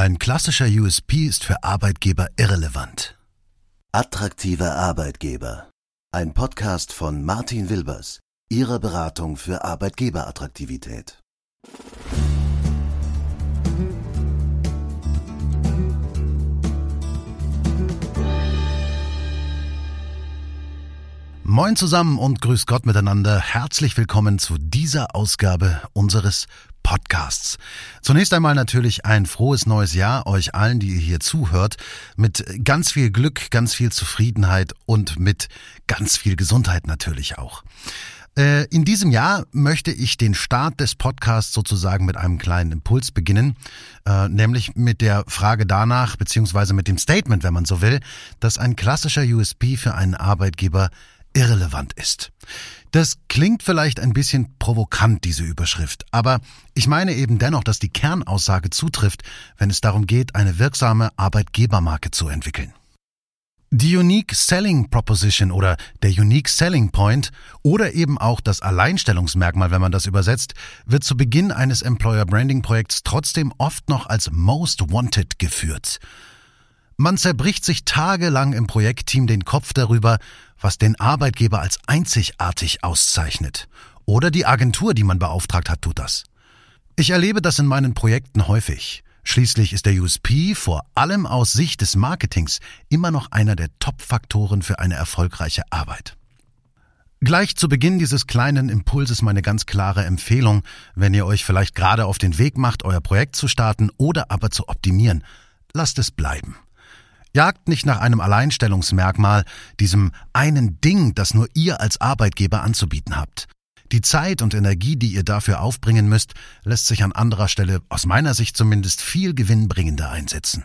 Ein klassischer USP ist für Arbeitgeber irrelevant. Attraktive Arbeitgeber. Ein Podcast von Martin Wilbers, Ihrer Beratung für Arbeitgeberattraktivität. Moin zusammen und grüß Gott miteinander. Herzlich willkommen zu dieser Ausgabe unseres Podcasts. Zunächst einmal natürlich ein frohes neues Jahr euch allen, die ihr hier zuhört, mit ganz viel Glück, ganz viel Zufriedenheit und mit ganz viel Gesundheit natürlich auch. Äh, in diesem Jahr möchte ich den Start des Podcasts sozusagen mit einem kleinen Impuls beginnen, äh, nämlich mit der Frage danach, beziehungsweise mit dem Statement, wenn man so will, dass ein klassischer USP für einen Arbeitgeber irrelevant ist. Das klingt vielleicht ein bisschen provokant, diese Überschrift, aber ich meine eben dennoch, dass die Kernaussage zutrifft, wenn es darum geht, eine wirksame Arbeitgebermarke zu entwickeln. Die Unique Selling Proposition oder der Unique Selling Point oder eben auch das Alleinstellungsmerkmal, wenn man das übersetzt, wird zu Beginn eines Employer Branding Projekts trotzdem oft noch als Most Wanted geführt. Man zerbricht sich tagelang im Projektteam den Kopf darüber, was den Arbeitgeber als einzigartig auszeichnet. Oder die Agentur, die man beauftragt hat, tut das. Ich erlebe das in meinen Projekten häufig. Schließlich ist der USP vor allem aus Sicht des Marketings immer noch einer der Top-Faktoren für eine erfolgreiche Arbeit. Gleich zu Beginn dieses kleinen Impulses meine ganz klare Empfehlung, wenn ihr euch vielleicht gerade auf den Weg macht, euer Projekt zu starten oder aber zu optimieren, lasst es bleiben. Jagt nicht nach einem Alleinstellungsmerkmal, diesem einen Ding, das nur ihr als Arbeitgeber anzubieten habt. Die Zeit und Energie, die ihr dafür aufbringen müsst, lässt sich an anderer Stelle, aus meiner Sicht zumindest, viel gewinnbringender einsetzen.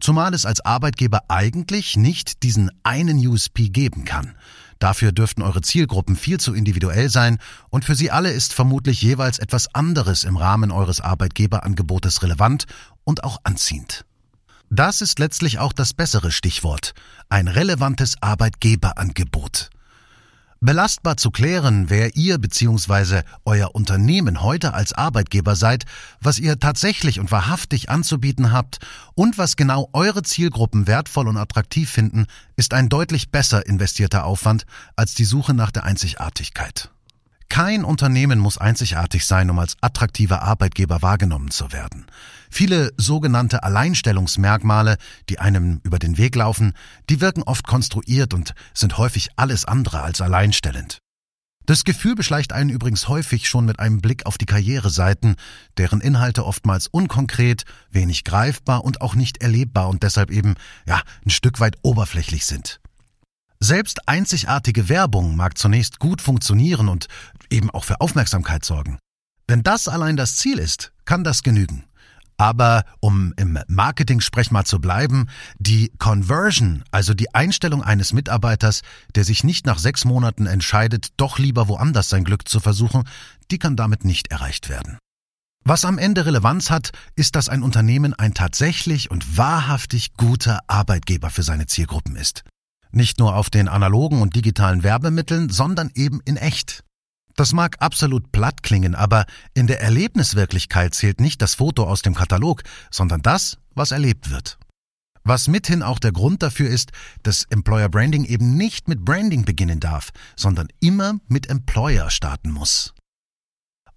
Zumal es als Arbeitgeber eigentlich nicht diesen einen USP geben kann. Dafür dürften eure Zielgruppen viel zu individuell sein und für sie alle ist vermutlich jeweils etwas anderes im Rahmen eures Arbeitgeberangebotes relevant und auch anziehend. Das ist letztlich auch das bessere Stichwort. Ein relevantes Arbeitgeberangebot. Belastbar zu klären, wer ihr bzw. euer Unternehmen heute als Arbeitgeber seid, was ihr tatsächlich und wahrhaftig anzubieten habt und was genau eure Zielgruppen wertvoll und attraktiv finden, ist ein deutlich besser investierter Aufwand als die Suche nach der Einzigartigkeit. Kein Unternehmen muss einzigartig sein, um als attraktiver Arbeitgeber wahrgenommen zu werden. Viele sogenannte Alleinstellungsmerkmale, die einem über den Weg laufen, die wirken oft konstruiert und sind häufig alles andere als alleinstellend. Das Gefühl beschleicht einen übrigens häufig schon mit einem Blick auf die Karriereseiten, deren Inhalte oftmals unkonkret, wenig greifbar und auch nicht erlebbar und deshalb eben, ja, ein Stück weit oberflächlich sind. Selbst einzigartige Werbung mag zunächst gut funktionieren und eben auch für Aufmerksamkeit sorgen. Wenn das allein das Ziel ist, kann das genügen. Aber um im Marketing-Sprech mal zu bleiben, die Conversion, also die Einstellung eines Mitarbeiters, der sich nicht nach sechs Monaten entscheidet, doch lieber woanders sein Glück zu versuchen, die kann damit nicht erreicht werden. Was am Ende Relevanz hat, ist, dass ein Unternehmen ein tatsächlich und wahrhaftig guter Arbeitgeber für seine Zielgruppen ist. Nicht nur auf den analogen und digitalen Werbemitteln, sondern eben in echt. Das mag absolut platt klingen, aber in der Erlebniswirklichkeit zählt nicht das Foto aus dem Katalog, sondern das, was erlebt wird. Was mithin auch der Grund dafür ist, dass Employer Branding eben nicht mit Branding beginnen darf, sondern immer mit Employer starten muss.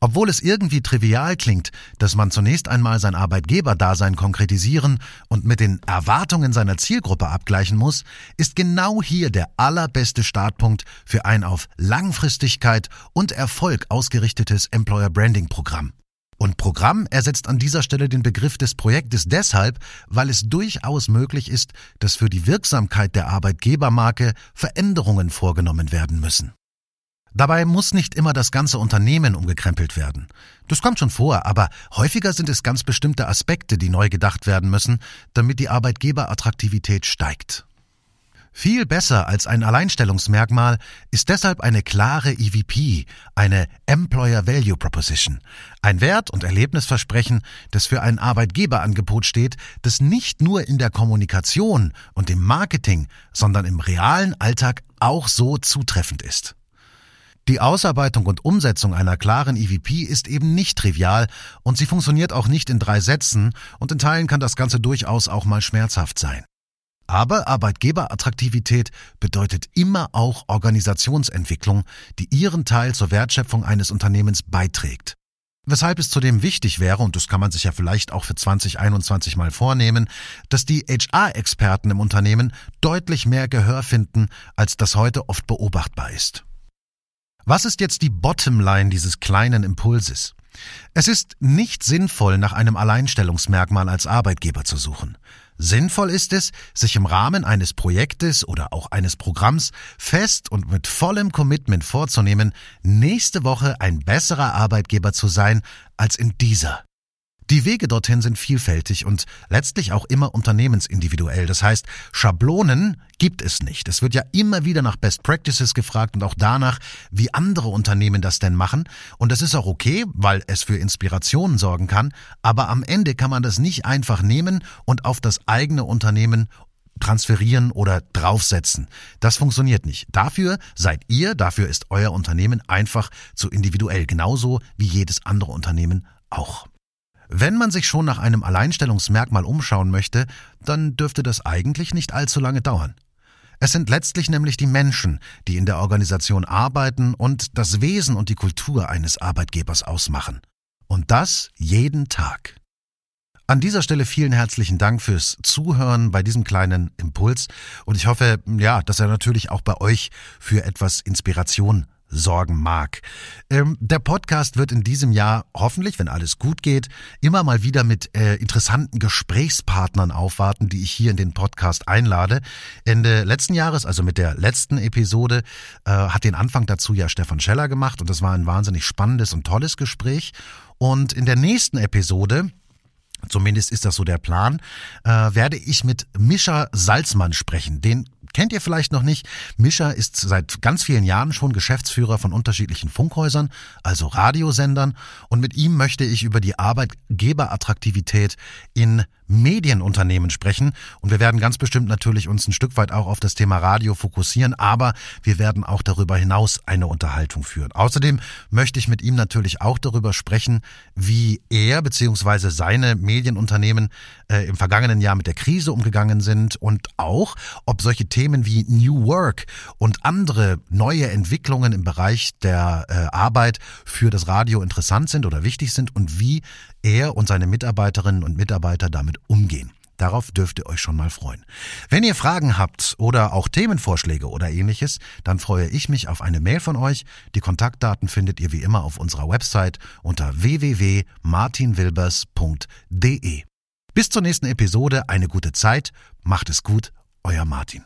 Obwohl es irgendwie trivial klingt, dass man zunächst einmal sein Arbeitgeberdasein konkretisieren und mit den Erwartungen seiner Zielgruppe abgleichen muss, ist genau hier der allerbeste Startpunkt für ein auf Langfristigkeit und Erfolg ausgerichtetes Employer Branding Programm. Und Programm ersetzt an dieser Stelle den Begriff des Projektes deshalb, weil es durchaus möglich ist, dass für die Wirksamkeit der Arbeitgebermarke Veränderungen vorgenommen werden müssen. Dabei muss nicht immer das ganze Unternehmen umgekrempelt werden. Das kommt schon vor, aber häufiger sind es ganz bestimmte Aspekte, die neu gedacht werden müssen, damit die Arbeitgeberattraktivität steigt. Viel besser als ein Alleinstellungsmerkmal ist deshalb eine klare EVP, eine Employer Value Proposition, ein Wert- und Erlebnisversprechen, das für ein Arbeitgeberangebot steht, das nicht nur in der Kommunikation und im Marketing, sondern im realen Alltag auch so zutreffend ist. Die Ausarbeitung und Umsetzung einer klaren EVP ist eben nicht trivial und sie funktioniert auch nicht in drei Sätzen und in Teilen kann das Ganze durchaus auch mal schmerzhaft sein. Aber Arbeitgeberattraktivität bedeutet immer auch Organisationsentwicklung, die ihren Teil zur Wertschöpfung eines Unternehmens beiträgt. Weshalb es zudem wichtig wäre, und das kann man sich ja vielleicht auch für 2021 mal vornehmen, dass die HR-Experten im Unternehmen deutlich mehr Gehör finden, als das heute oft beobachtbar ist. Was ist jetzt die Bottomline dieses kleinen Impulses? Es ist nicht sinnvoll, nach einem Alleinstellungsmerkmal als Arbeitgeber zu suchen. Sinnvoll ist es, sich im Rahmen eines Projektes oder auch eines Programms fest und mit vollem Commitment vorzunehmen, nächste Woche ein besserer Arbeitgeber zu sein als in dieser. Die Wege dorthin sind vielfältig und letztlich auch immer unternehmensindividuell. Das heißt, Schablonen gibt es nicht. Es wird ja immer wieder nach Best Practices gefragt und auch danach, wie andere Unternehmen das denn machen. Und das ist auch okay, weil es für Inspirationen sorgen kann. Aber am Ende kann man das nicht einfach nehmen und auf das eigene Unternehmen transferieren oder draufsetzen. Das funktioniert nicht. Dafür seid ihr, dafür ist euer Unternehmen einfach zu individuell, genauso wie jedes andere Unternehmen auch. Wenn man sich schon nach einem Alleinstellungsmerkmal umschauen möchte, dann dürfte das eigentlich nicht allzu lange dauern. Es sind letztlich nämlich die Menschen, die in der Organisation arbeiten und das Wesen und die Kultur eines Arbeitgebers ausmachen. Und das jeden Tag. An dieser Stelle vielen herzlichen Dank fürs Zuhören bei diesem kleinen Impuls und ich hoffe, ja, dass er natürlich auch bei euch für etwas Inspiration sorgen mag. Ähm, der Podcast wird in diesem Jahr hoffentlich, wenn alles gut geht, immer mal wieder mit äh, interessanten Gesprächspartnern aufwarten, die ich hier in den Podcast einlade. Ende letzten Jahres, also mit der letzten Episode, äh, hat den Anfang dazu ja Stefan Scheller gemacht und das war ein wahnsinnig spannendes und tolles Gespräch. Und in der nächsten Episode Zumindest ist das so der Plan, äh, werde ich mit Mischa Salzmann sprechen. Den Kennt ihr vielleicht noch nicht? Mischa ist seit ganz vielen Jahren schon Geschäftsführer von unterschiedlichen Funkhäusern, also Radiosendern, und mit ihm möchte ich über die Arbeitgeberattraktivität in Medienunternehmen sprechen und wir werden ganz bestimmt natürlich uns ein Stück weit auch auf das Thema Radio fokussieren, aber wir werden auch darüber hinaus eine Unterhaltung führen. Außerdem möchte ich mit ihm natürlich auch darüber sprechen, wie er bzw. seine Medienunternehmen äh, im vergangenen Jahr mit der Krise umgegangen sind und auch, ob solche Themen wie New Work und andere neue Entwicklungen im Bereich der äh, Arbeit für das Radio interessant sind oder wichtig sind und wie er und seine Mitarbeiterinnen und Mitarbeiter damit umgehen. Darauf dürft ihr euch schon mal freuen. Wenn ihr Fragen habt oder auch Themenvorschläge oder ähnliches, dann freue ich mich auf eine Mail von euch. Die Kontaktdaten findet ihr wie immer auf unserer Website unter www.martinwilbers.de. Bis zur nächsten Episode, eine gute Zeit, macht es gut, euer Martin.